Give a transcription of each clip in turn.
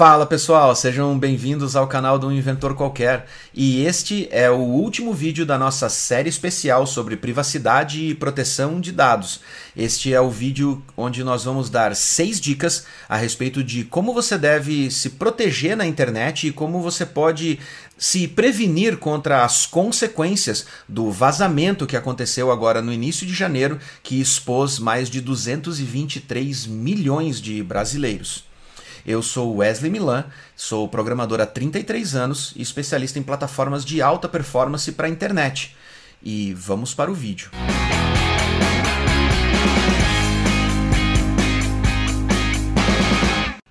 Fala pessoal, sejam bem-vindos ao canal do Inventor Qualquer. E este é o último vídeo da nossa série especial sobre privacidade e proteção de dados. Este é o vídeo onde nós vamos dar seis dicas a respeito de como você deve se proteger na internet e como você pode se prevenir contra as consequências do vazamento que aconteceu agora no início de janeiro, que expôs mais de 223 milhões de brasileiros. Eu sou Wesley Milan, sou programador há 33 anos e especialista em plataformas de alta performance para a internet. E vamos para o vídeo.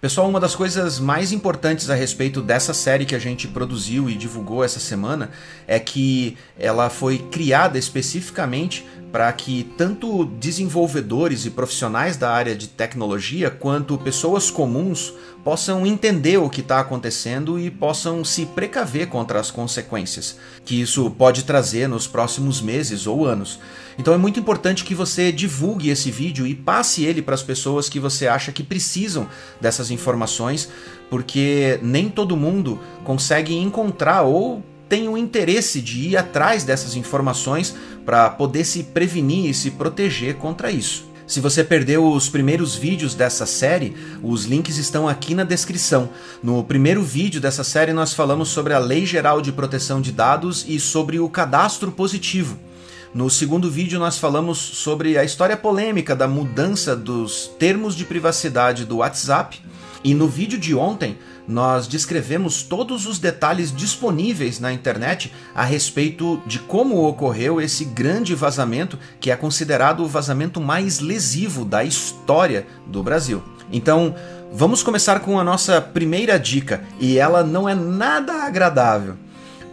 Pessoal, uma das coisas mais importantes a respeito dessa série que a gente produziu e divulgou essa semana é que ela foi criada especificamente para que tanto desenvolvedores e profissionais da área de tecnologia quanto pessoas comuns possam entender o que está acontecendo e possam se precaver contra as consequências que isso pode trazer nos próximos meses ou anos. Então é muito importante que você divulgue esse vídeo e passe ele para as pessoas que você acha que precisam dessas informações, porque nem todo mundo consegue encontrar ou tem o interesse de ir atrás dessas informações para poder se prevenir e se proteger contra isso. Se você perdeu os primeiros vídeos dessa série, os links estão aqui na descrição. No primeiro vídeo dessa série, nós falamos sobre a Lei Geral de Proteção de Dados e sobre o cadastro positivo. No segundo vídeo, nós falamos sobre a história polêmica da mudança dos termos de privacidade do WhatsApp. E no vídeo de ontem, nós descrevemos todos os detalhes disponíveis na internet a respeito de como ocorreu esse grande vazamento, que é considerado o vazamento mais lesivo da história do Brasil. Então, vamos começar com a nossa primeira dica, e ela não é nada agradável.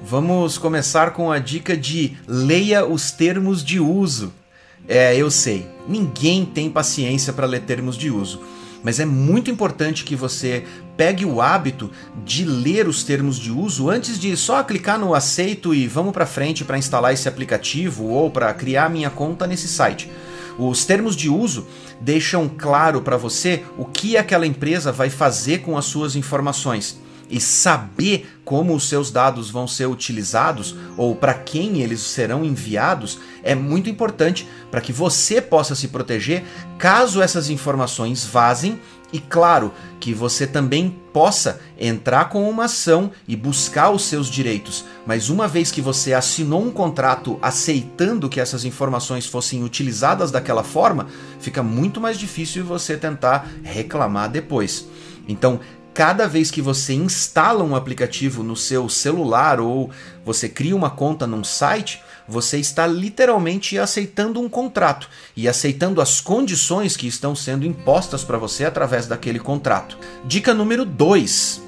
Vamos começar com a dica de leia os termos de uso. É, eu sei, ninguém tem paciência para ler termos de uso mas é muito importante que você pegue o hábito de ler os termos de uso antes de só clicar no aceito e vamos para frente para instalar esse aplicativo ou para criar minha conta nesse site. Os termos de uso deixam claro para você o que aquela empresa vai fazer com as suas informações e saber como os seus dados vão ser utilizados ou para quem eles serão enviados é muito importante para que você possa se proteger caso essas informações vazem e claro que você também possa entrar com uma ação e buscar os seus direitos. Mas uma vez que você assinou um contrato aceitando que essas informações fossem utilizadas daquela forma, fica muito mais difícil você tentar reclamar depois. Então, cada vez que você instala um aplicativo no seu celular ou você cria uma conta num site, você está literalmente aceitando um contrato e aceitando as condições que estão sendo impostas para você através daquele contrato. Dica número 2: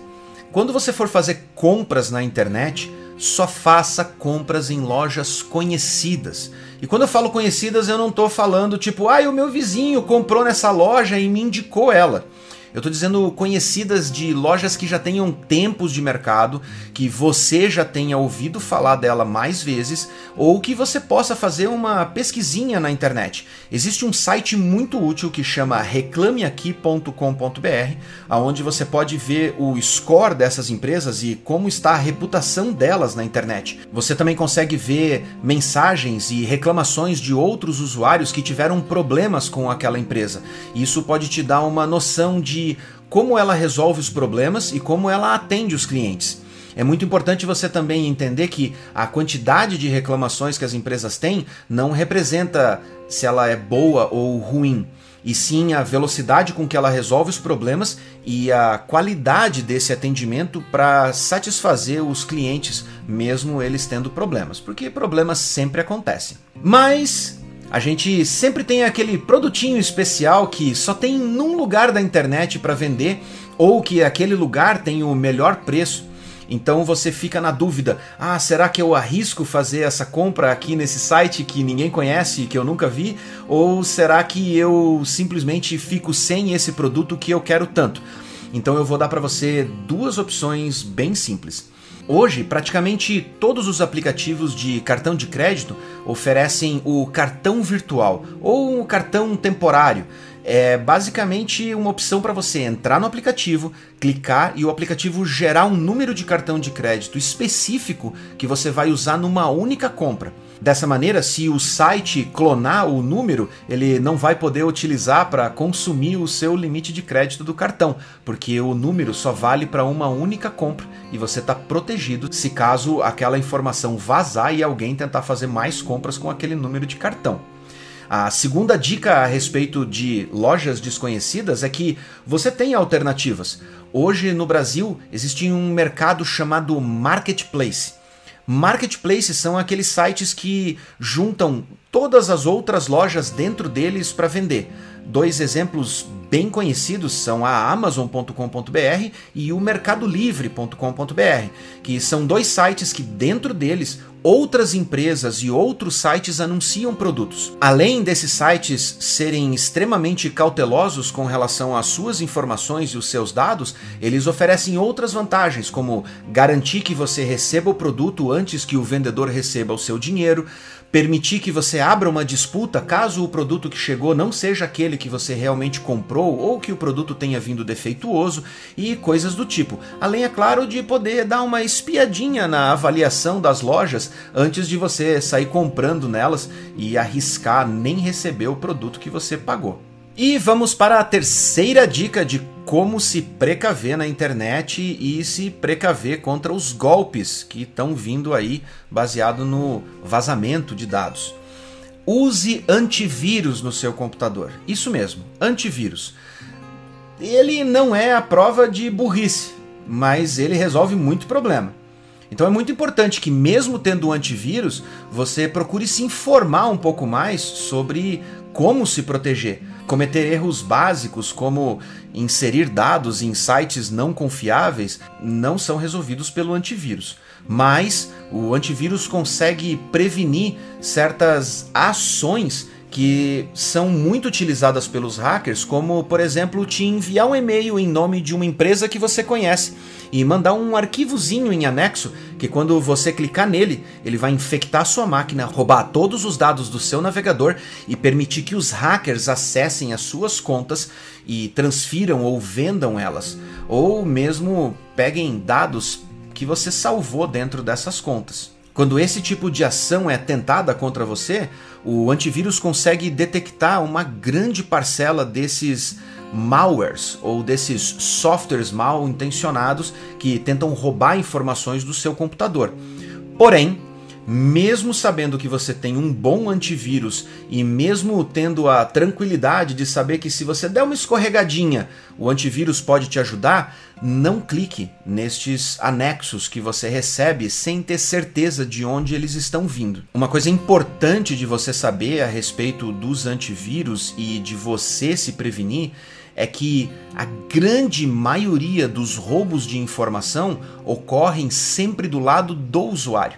quando você for fazer compras na internet, só faça compras em lojas conhecidas. E quando eu falo conhecidas, eu não estou falando tipo, ah, o meu vizinho comprou nessa loja e me indicou ela. Eu estou dizendo conhecidas de lojas que já tenham tempos de mercado, que você já tenha ouvido falar dela mais vezes, ou que você possa fazer uma pesquisinha na internet. Existe um site muito útil que chama reclameaqui.com.br, aonde você pode ver o score dessas empresas e como está a reputação delas na internet. Você também consegue ver mensagens e reclamações de outros usuários que tiveram problemas com aquela empresa. Isso pode te dar uma noção de de como ela resolve os problemas e como ela atende os clientes. É muito importante você também entender que a quantidade de reclamações que as empresas têm não representa se ela é boa ou ruim, e sim a velocidade com que ela resolve os problemas e a qualidade desse atendimento para satisfazer os clientes, mesmo eles tendo problemas, porque problemas sempre acontecem. Mas a gente sempre tem aquele produtinho especial que só tem num lugar da internet para vender ou que aquele lugar tem o melhor preço. Então você fica na dúvida: ah, será que eu arrisco fazer essa compra aqui nesse site que ninguém conhece, que eu nunca vi? Ou será que eu simplesmente fico sem esse produto que eu quero tanto? Então eu vou dar para você duas opções bem simples. Hoje, praticamente todos os aplicativos de cartão de crédito oferecem o cartão virtual ou um cartão temporário. é basicamente uma opção para você entrar no aplicativo, clicar e o aplicativo gerar um número de cartão de crédito específico que você vai usar numa única compra. Dessa maneira, se o site clonar o número, ele não vai poder utilizar para consumir o seu limite de crédito do cartão, porque o número só vale para uma única compra e você está protegido se caso aquela informação vazar e alguém tentar fazer mais compras com aquele número de cartão. A segunda dica a respeito de lojas desconhecidas é que você tem alternativas. Hoje no Brasil existe um mercado chamado marketplace. Marketplaces são aqueles sites que juntam todas as outras lojas dentro deles para vender. Dois exemplos bem conhecidos são a Amazon.com.br e o MercadoLivre.com.br, que são dois sites que dentro deles outras empresas e outros sites anunciam produtos. Além desses sites serem extremamente cautelosos com relação às suas informações e os seus dados, eles oferecem outras vantagens, como garantir que você receba o produto antes que o vendedor receba o seu dinheiro, permitir que você abra uma disputa caso o produto que chegou não seja aquele que você realmente comprou ou que o produto tenha vindo defeituoso e coisas do tipo. Além, é claro, de poder dar uma espiadinha na avaliação das lojas antes de você sair comprando nelas e arriscar nem receber o produto que você pagou. E vamos para a terceira dica de como se precaver na internet e se precaver contra os golpes que estão vindo aí baseado no vazamento de dados. Use antivírus no seu computador. Isso mesmo, antivírus. Ele não é a prova de burrice, mas ele resolve muito problema. Então é muito importante que, mesmo tendo um antivírus, você procure se informar um pouco mais sobre como se proteger Cometer erros básicos como inserir dados em sites não confiáveis não são resolvidos pelo antivírus. Mas o antivírus consegue prevenir certas ações que são muito utilizadas pelos hackers, como por exemplo te enviar um e-mail em nome de uma empresa que você conhece e mandar um arquivozinho em anexo que quando você clicar nele, ele vai infectar sua máquina, roubar todos os dados do seu navegador e permitir que os hackers acessem as suas contas e transfiram ou vendam elas, ou mesmo peguem dados que você salvou dentro dessas contas. Quando esse tipo de ação é tentada contra você, o antivírus consegue detectar uma grande parcela desses malwares ou desses softwares mal intencionados que tentam roubar informações do seu computador. Porém, mesmo sabendo que você tem um bom antivírus e mesmo tendo a tranquilidade de saber que se você der uma escorregadinha, o antivírus pode te ajudar, não clique nestes anexos que você recebe sem ter certeza de onde eles estão vindo. Uma coisa importante de você saber a respeito dos antivírus e de você se prevenir é que a grande maioria dos roubos de informação ocorrem sempre do lado do usuário.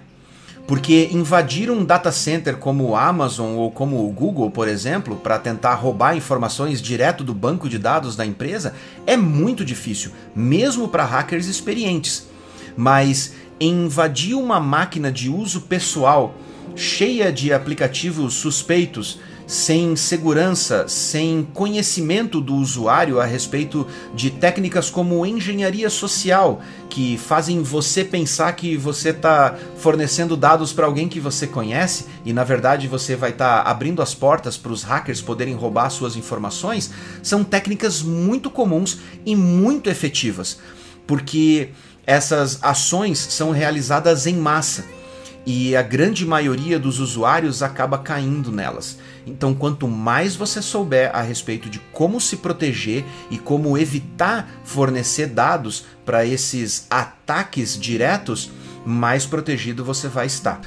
Porque invadir um data center como o Amazon ou como o Google, por exemplo, para tentar roubar informações direto do banco de dados da empresa é muito difícil, mesmo para hackers experientes. Mas invadir uma máquina de uso pessoal cheia de aplicativos suspeitos sem segurança, sem conhecimento do usuário a respeito de técnicas como engenharia social, que fazem você pensar que você está fornecendo dados para alguém que você conhece e na verdade você vai estar tá abrindo as portas para os hackers poderem roubar suas informações, são técnicas muito comuns e muito efetivas, porque essas ações são realizadas em massa e a grande maioria dos usuários acaba caindo nelas. Então, quanto mais você souber a respeito de como se proteger e como evitar fornecer dados para esses ataques diretos, mais protegido você vai estar.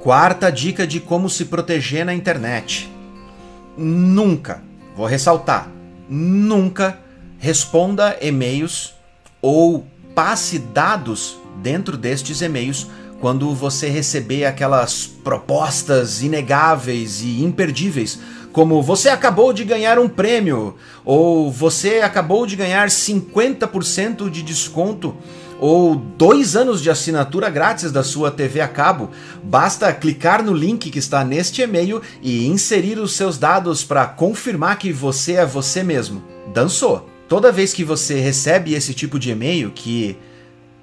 Quarta dica de como se proteger na internet: nunca, vou ressaltar, nunca responda e-mails ou passe dados dentro destes e-mails quando você receber aquelas propostas inegáveis e imperdíveis, como você acabou de ganhar um prêmio, ou você acabou de ganhar 50% de desconto, ou dois anos de assinatura grátis da sua TV a cabo, basta clicar no link que está neste e-mail e inserir os seus dados para confirmar que você é você mesmo. Dançou! Toda vez que você recebe esse tipo de e-mail que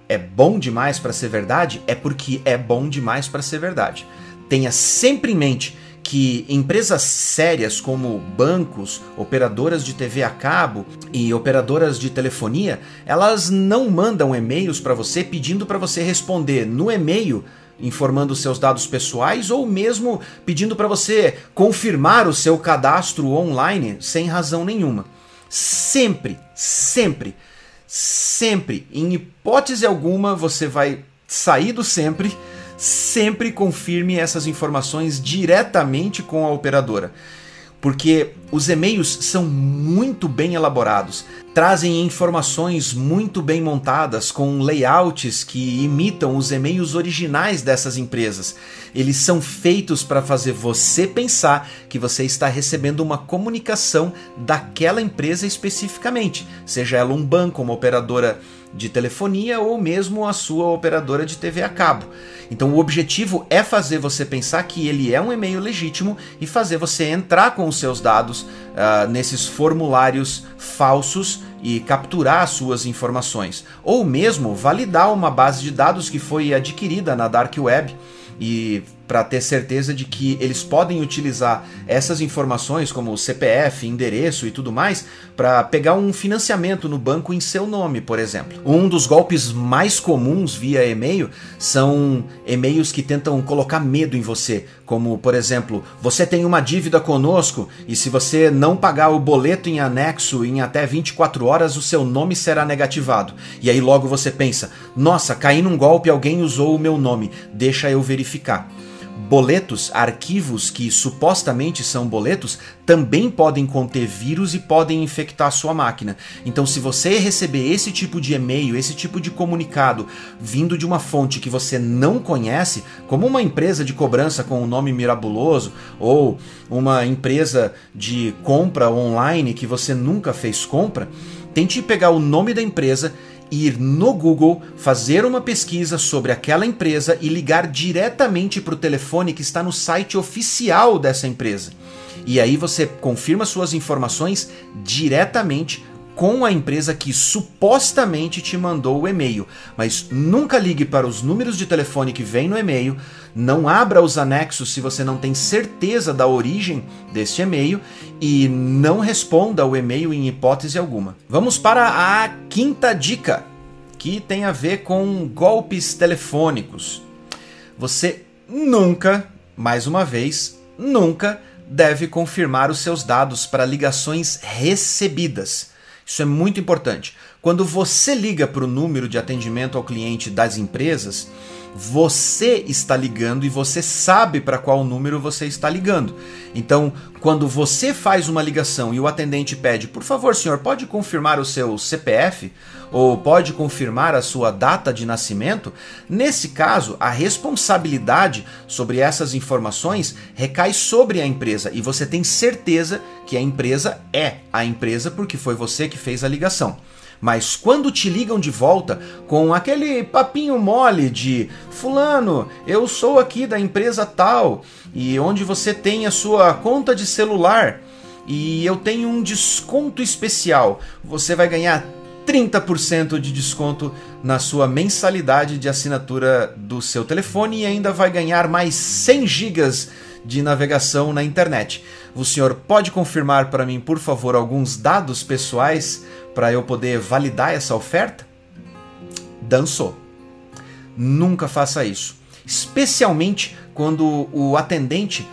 é bom demais para ser verdade, é porque é bom demais para ser verdade. Tenha sempre em mente que empresas sérias como bancos, operadoras de TV a cabo e operadoras de telefonia, elas não mandam e-mails para você pedindo para você responder no e-mail informando seus dados pessoais ou mesmo pedindo para você confirmar o seu cadastro online sem razão nenhuma. Sempre, sempre, sempre, em hipótese alguma, você vai sair do sempre sempre confirme essas informações diretamente com a operadora. Porque os e-mails são muito bem elaborados, trazem informações muito bem montadas, com layouts que imitam os e-mails originais dessas empresas. Eles são feitos para fazer você pensar que você está recebendo uma comunicação daquela empresa especificamente, seja ela um banco, uma operadora de telefonia ou mesmo a sua operadora de TV a cabo. Então o objetivo é fazer você pensar que ele é um e-mail legítimo e fazer você entrar com os seus dados uh, nesses formulários falsos e capturar suas informações, ou mesmo validar uma base de dados que foi adquirida na Dark Web e para ter certeza de que eles podem utilizar essas informações, como CPF, endereço e tudo mais, para pegar um financiamento no banco em seu nome, por exemplo. Um dos golpes mais comuns via e-mail são e-mails que tentam colocar medo em você, como, por exemplo, você tem uma dívida conosco e se você não pagar o boleto em anexo em até 24 horas, o seu nome será negativado. E aí logo você pensa: nossa, caí num golpe, alguém usou o meu nome, deixa eu verificar boletos, arquivos que supostamente são boletos, também podem conter vírus e podem infectar sua máquina. Então, se você receber esse tipo de e-mail, esse tipo de comunicado vindo de uma fonte que você não conhece, como uma empresa de cobrança com um nome mirabuloso ou uma empresa de compra online que você nunca fez compra, tente pegar o nome da empresa ir no Google, fazer uma pesquisa sobre aquela empresa e ligar diretamente para o telefone que está no site oficial dessa empresa. E aí você confirma suas informações diretamente com a empresa que supostamente te mandou o e-mail, mas nunca ligue para os números de telefone que vem no e-mail, não abra os anexos se você não tem certeza da origem deste e-mail e não responda o e-mail em hipótese alguma. Vamos para a quinta dica, que tem a ver com golpes telefônicos. Você nunca, mais uma vez, nunca deve confirmar os seus dados para ligações recebidas. Isso é muito importante. Quando você liga para o número de atendimento ao cliente das empresas, você está ligando e você sabe para qual número você está ligando. Então, quando você faz uma ligação e o atendente pede, por favor, senhor, pode confirmar o seu CPF ou pode confirmar a sua data de nascimento, nesse caso, a responsabilidade sobre essas informações recai sobre a empresa e você tem certeza que a empresa é a empresa porque foi você que fez a ligação. Mas quando te ligam de volta com aquele papinho mole de Fulano, eu sou aqui da empresa tal, e onde você tem a sua conta de celular e eu tenho um desconto especial, você vai ganhar 30% de desconto na sua mensalidade de assinatura do seu telefone e ainda vai ganhar mais 100 gigas de navegação na internet. O senhor pode confirmar para mim, por favor, alguns dados pessoais para eu poder validar essa oferta? Dançou. Nunca faça isso. Especialmente quando o atendente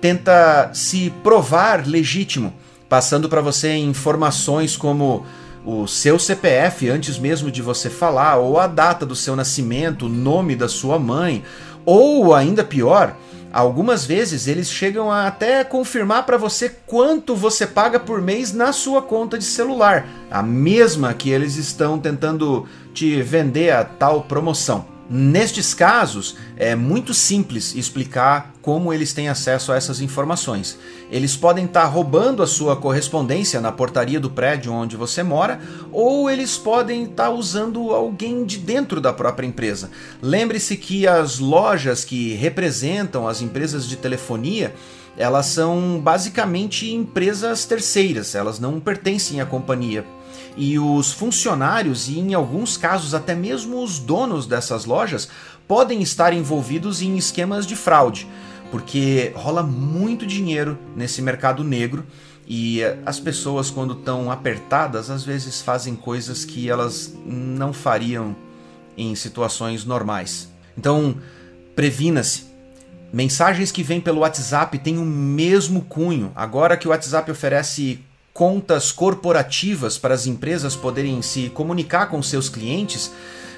tenta se provar legítimo, passando para você informações como o seu CPF antes mesmo de você falar, ou a data do seu nascimento, o nome da sua mãe, ou ainda pior, Algumas vezes eles chegam a até confirmar para você quanto você paga por mês na sua conta de celular, a mesma que eles estão tentando te vender a tal promoção. Nestes casos, é muito simples explicar como eles têm acesso a essas informações. Eles podem estar roubando a sua correspondência na portaria do prédio onde você mora, ou eles podem estar usando alguém de dentro da própria empresa. Lembre-se que as lojas que representam as empresas de telefonia elas são basicamente empresas terceiras, elas não pertencem à companhia e os funcionários e, em alguns casos, até mesmo os donos dessas lojas podem estar envolvidos em esquemas de fraude, porque rola muito dinheiro nesse mercado negro e as pessoas, quando estão apertadas, às vezes fazem coisas que elas não fariam em situações normais. Então, previna-se. Mensagens que vêm pelo WhatsApp têm o mesmo cunho. Agora que o WhatsApp oferece contas corporativas para as empresas poderem se comunicar com seus clientes,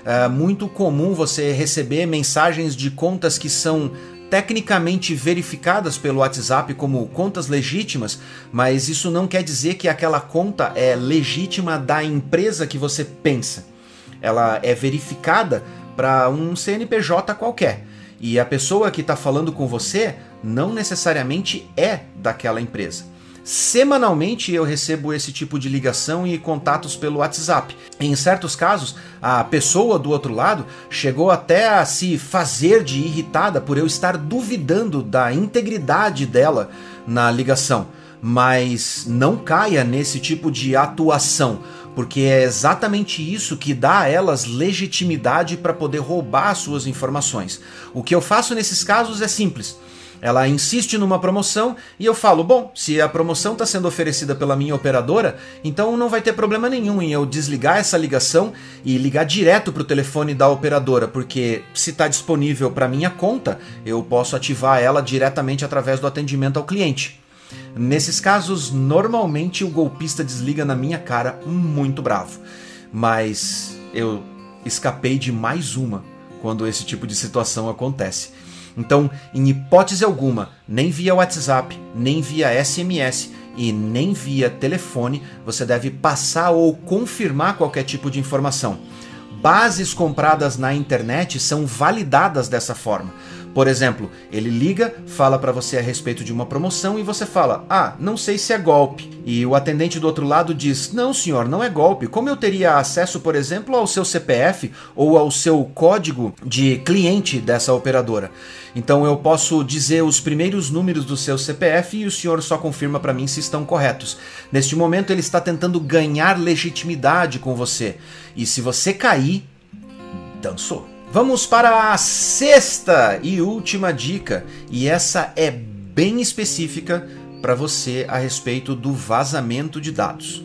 é muito comum você receber mensagens de contas que são tecnicamente verificadas pelo WhatsApp como contas legítimas, mas isso não quer dizer que aquela conta é legítima da empresa que você pensa. Ela é verificada para um CNPJ qualquer. E a pessoa que está falando com você não necessariamente é daquela empresa. Semanalmente eu recebo esse tipo de ligação e contatos pelo WhatsApp. Em certos casos, a pessoa do outro lado chegou até a se fazer de irritada por eu estar duvidando da integridade dela na ligação. Mas não caia nesse tipo de atuação, porque é exatamente isso que dá a elas legitimidade para poder roubar suas informações. O que eu faço nesses casos é simples ela insiste numa promoção e eu falo: bom, se a promoção está sendo oferecida pela minha operadora, então não vai ter problema nenhum em eu desligar essa ligação e ligar direto para o telefone da operadora, porque se está disponível para minha conta, eu posso ativar ela diretamente através do atendimento ao cliente. Nesses casos, normalmente o golpista desliga na minha cara muito bravo, mas eu escapei de mais uma quando esse tipo de situação acontece. Então, em hipótese alguma, nem via WhatsApp, nem via SMS e nem via telefone, você deve passar ou confirmar qualquer tipo de informação. Bases compradas na internet são validadas dessa forma. Por exemplo, ele liga, fala para você a respeito de uma promoção e você fala: "Ah, não sei se é golpe". E o atendente do outro lado diz: "Não, senhor, não é golpe. Como eu teria acesso, por exemplo, ao seu CPF ou ao seu código de cliente dessa operadora?" Então eu posso dizer os primeiros números do seu CPF e o senhor só confirma para mim se estão corretos. Neste momento ele está tentando ganhar legitimidade com você. E se você cair, dançou. Vamos para a sexta e última dica, e essa é bem específica para você a respeito do vazamento de dados.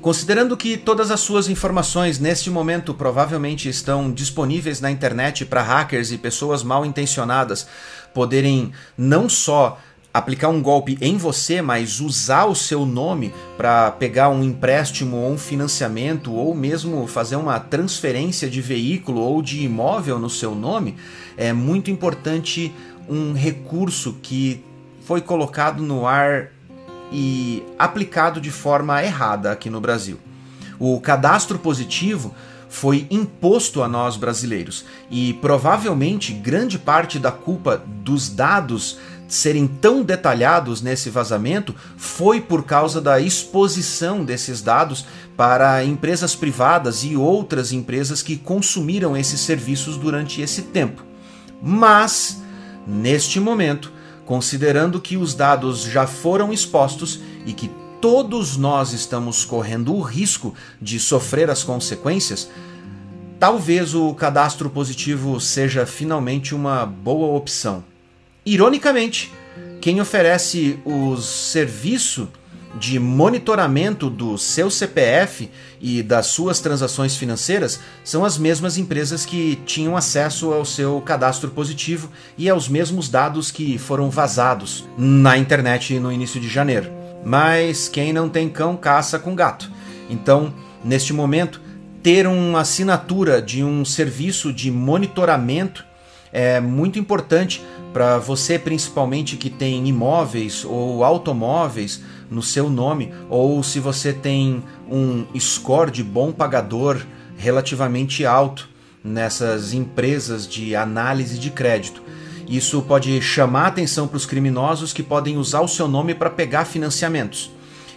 Considerando que todas as suas informações neste momento provavelmente estão disponíveis na internet para hackers e pessoas mal intencionadas poderem não só aplicar um golpe em você, mas usar o seu nome para pegar um empréstimo ou um financiamento ou mesmo fazer uma transferência de veículo ou de imóvel no seu nome, é muito importante um recurso que foi colocado no ar e aplicado de forma errada aqui no Brasil. O cadastro positivo foi imposto a nós brasileiros e provavelmente grande parte da culpa dos dados serem tão detalhados nesse vazamento foi por causa da exposição desses dados para empresas privadas e outras empresas que consumiram esses serviços durante esse tempo. Mas, neste momento, considerando que os dados já foram expostos e que todos nós estamos correndo o risco de sofrer as consequências, talvez o cadastro positivo seja finalmente uma boa opção. Ironicamente, quem oferece o serviço de monitoramento do seu CPF e das suas transações financeiras são as mesmas empresas que tinham acesso ao seu cadastro positivo e aos mesmos dados que foram vazados na internet no início de janeiro. Mas quem não tem cão caça com gato. Então, neste momento, ter uma assinatura de um serviço de monitoramento é muito importante para você, principalmente que tem imóveis ou automóveis no seu nome, ou se você tem um score de bom pagador relativamente alto nessas empresas de análise de crédito. Isso pode chamar atenção para os criminosos que podem usar o seu nome para pegar financiamentos.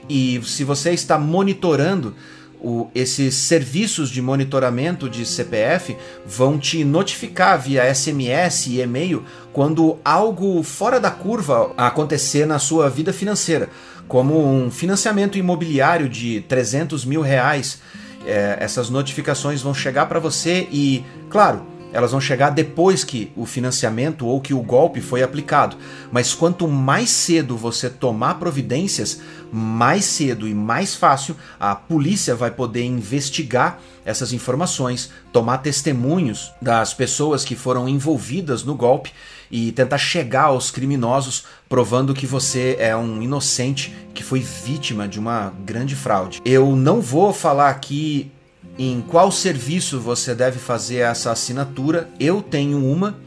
E se você está monitorando o, esses serviços de monitoramento de CPF vão te notificar via SMS e e-mail quando algo fora da curva acontecer na sua vida financeira, como um financiamento imobiliário de 300 mil reais. É, essas notificações vão chegar para você e, claro, elas vão chegar depois que o financiamento ou que o golpe foi aplicado. Mas quanto mais cedo você tomar providências, mais cedo e mais fácil a polícia vai poder investigar essas informações, tomar testemunhos das pessoas que foram envolvidas no golpe e tentar chegar aos criminosos provando que você é um inocente que foi vítima de uma grande fraude. Eu não vou falar aqui em qual serviço você deve fazer essa assinatura. Eu tenho uma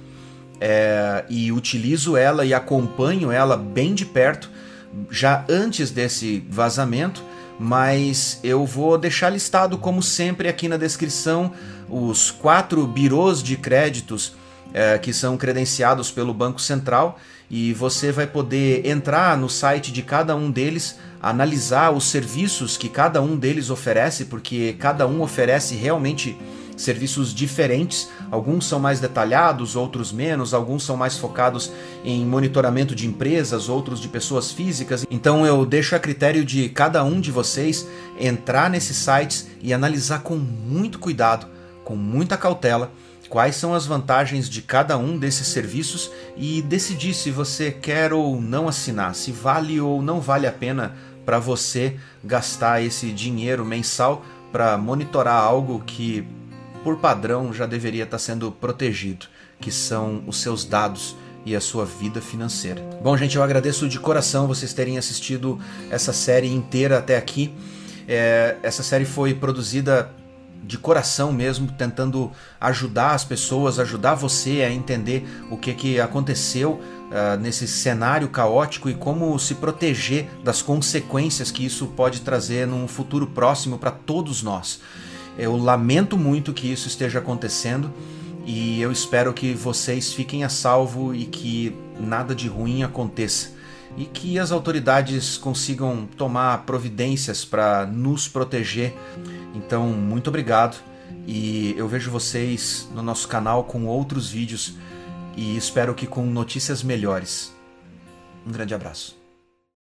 é, e utilizo ela e acompanho ela bem de perto já antes desse vazamento, mas eu vou deixar listado como sempre aqui na descrição os quatro birôs de créditos é, que são credenciados pelo Banco Central e você vai poder entrar no site de cada um deles, analisar os serviços que cada um deles oferece, porque cada um oferece realmente serviços diferentes. Alguns são mais detalhados, outros menos, alguns são mais focados em monitoramento de empresas, outros de pessoas físicas. Então eu deixo a critério de cada um de vocês entrar nesses sites e analisar com muito cuidado, com muita cautela quais são as vantagens de cada um desses serviços e decidir se você quer ou não assinar, se vale ou não vale a pena para você gastar esse dinheiro mensal para monitorar algo que, por padrão, já deveria estar tá sendo protegido, que são os seus dados e a sua vida financeira. Bom, gente, eu agradeço de coração vocês terem assistido essa série inteira até aqui. É, essa série foi produzida de coração mesmo, tentando ajudar as pessoas, ajudar você a entender o que, que aconteceu uh, nesse cenário caótico e como se proteger das consequências que isso pode trazer num futuro próximo para todos nós. Eu lamento muito que isso esteja acontecendo e eu espero que vocês fiquem a salvo e que nada de ruim aconteça e que as autoridades consigam tomar providências para nos proteger. Então, muito obrigado e eu vejo vocês no nosso canal com outros vídeos e espero que com notícias melhores. Um grande abraço.